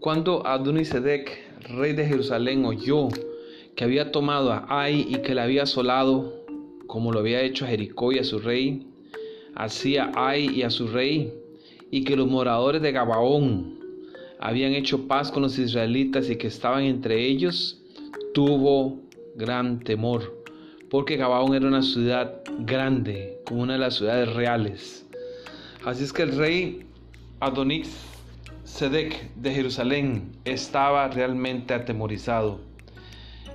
Cuando Adonisedec, rey de Jerusalén, oyó que había tomado a Ai y que la había asolado, como lo había hecho a Jericó y a su rey, así a Ai y a su rey, y que los moradores de Gabaón habían hecho paz con los israelitas y que estaban entre ellos, tuvo gran temor, porque Gabaón era una ciudad grande, como una de las ciudades reales. Así es que el rey Adonix Sedec de Jerusalén estaba realmente atemorizado.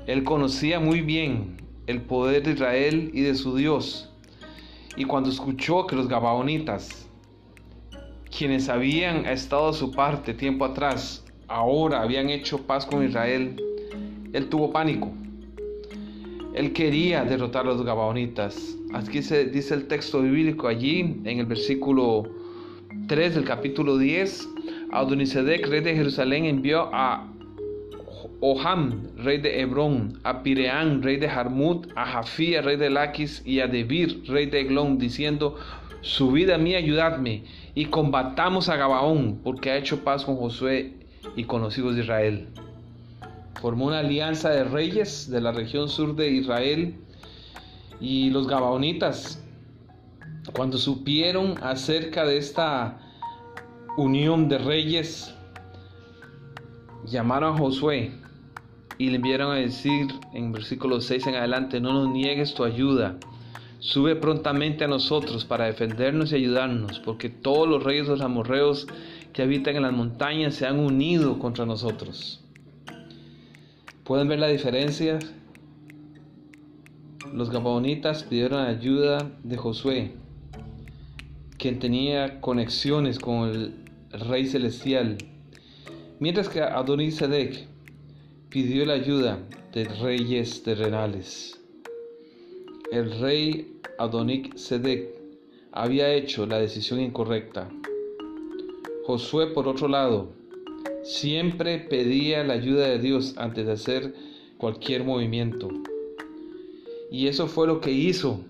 Él conocía muy bien el poder de Israel y de su Dios. Y cuando escuchó que los Gabaonitas, quienes habían estado a su parte tiempo atrás, ahora habían hecho paz con Israel, él tuvo pánico. Él quería derrotar a los Gabaonitas. Aquí se dice el texto bíblico allí en el versículo 3 del capítulo 10. Adonisedec, rey de Jerusalén, envió a Oham, rey de Hebrón, a Pireán, rey de Jarmut, a Jafía, rey de Laquis, y a Debir, rey de Eglón, diciendo, subid a mí, ayudadme, y combatamos a Gabaón, porque ha hecho paz con Josué y con los hijos de Israel. Formó una alianza de reyes de la región sur de Israel y los Gabaonitas, cuando supieron acerca de esta unión de reyes, llamaron a Josué y le enviaron a decir en versículo 6 en adelante, no nos niegues tu ayuda, sube prontamente a nosotros para defendernos y ayudarnos, porque todos los reyes de los amorreos que habitan en las montañas se han unido contra nosotros. ¿Pueden ver la diferencia? Los gabaonitas pidieron ayuda de Josué, quien tenía conexiones con el rey celestial, mientras que Adonisedec pidió la ayuda de reyes terrenales. El rey Adonik Sedek había hecho la decisión incorrecta. Josué, por otro lado, siempre pedía la ayuda de Dios antes de hacer cualquier movimiento. Y eso fue lo que hizo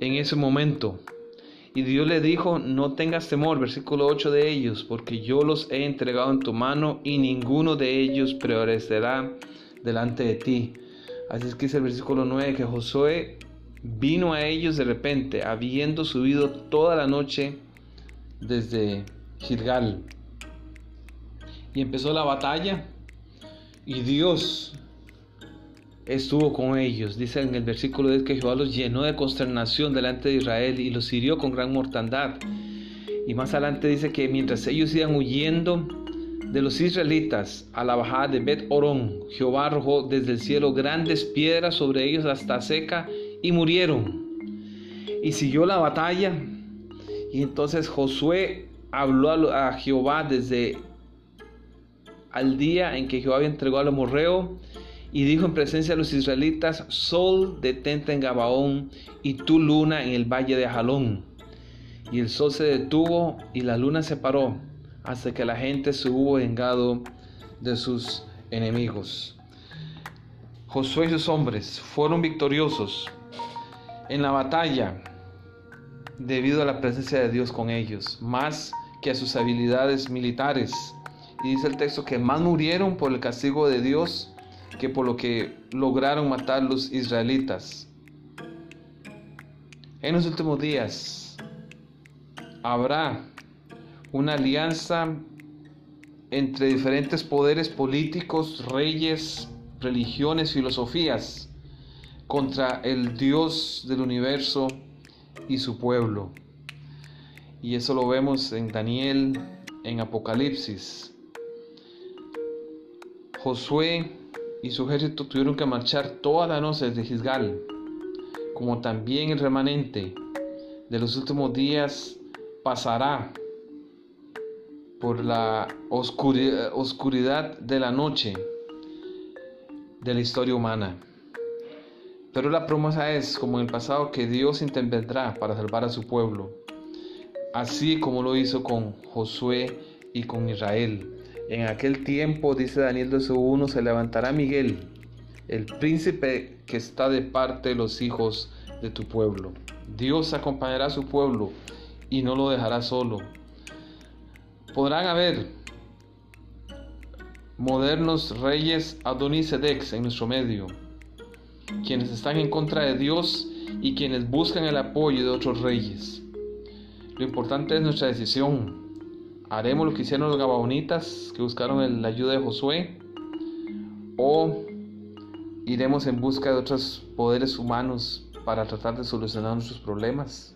en ese momento. Y Dios le dijo, no tengas temor, versículo 8 de ellos, porque yo los he entregado en tu mano y ninguno de ellos prevalecerá delante de ti. Así es que dice el versículo 9 que Josué vino a ellos de repente, habiendo subido toda la noche desde Gilgal. Y empezó la batalla y Dios estuvo con ellos. Dice en el versículo 10 que Jehová los llenó de consternación delante de Israel y los hirió con gran mortandad. Y más adelante dice que mientras ellos iban huyendo de los israelitas a la bajada de Bet Orón, Jehová arrojó desde el cielo grandes piedras sobre ellos hasta seca y murieron. Y siguió la batalla. Y entonces Josué habló a Jehová desde al día en que Jehová entregó al amorreo y dijo en presencia de los israelitas, Sol detente en Gabaón y tu luna en el valle de Jalón. Y el sol se detuvo y la luna se paró hasta que la gente se hubo vengado de sus enemigos. Josué y sus hombres fueron victoriosos en la batalla debido a la presencia de Dios con ellos, más que a sus habilidades militares. Y dice el texto que más murieron por el castigo de Dios que por lo que lograron matar los israelitas. En los últimos días habrá una alianza entre diferentes poderes políticos, reyes, religiones, filosofías contra el Dios del universo y su pueblo. Y eso lo vemos en Daniel, en Apocalipsis. Josué y su ejército tuvieron que marchar toda la noche desde Gisgal, como también el remanente de los últimos días pasará por la oscuridad de la noche de la historia humana. Pero la promesa es, como en el pasado, que Dios intervendrá para salvar a su pueblo, así como lo hizo con Josué y con Israel. En aquel tiempo, dice Daniel 2.1, se levantará Miguel, el príncipe que está de parte de los hijos de tu pueblo. Dios acompañará a su pueblo y no lo dejará solo. Podrán haber modernos reyes Adonisedex en nuestro medio, quienes están en contra de Dios y quienes buscan el apoyo de otros reyes. Lo importante es nuestra decisión. ¿Haremos lo que hicieron los gabaonitas que buscaron la ayuda de Josué? ¿O iremos en busca de otros poderes humanos para tratar de solucionar nuestros problemas?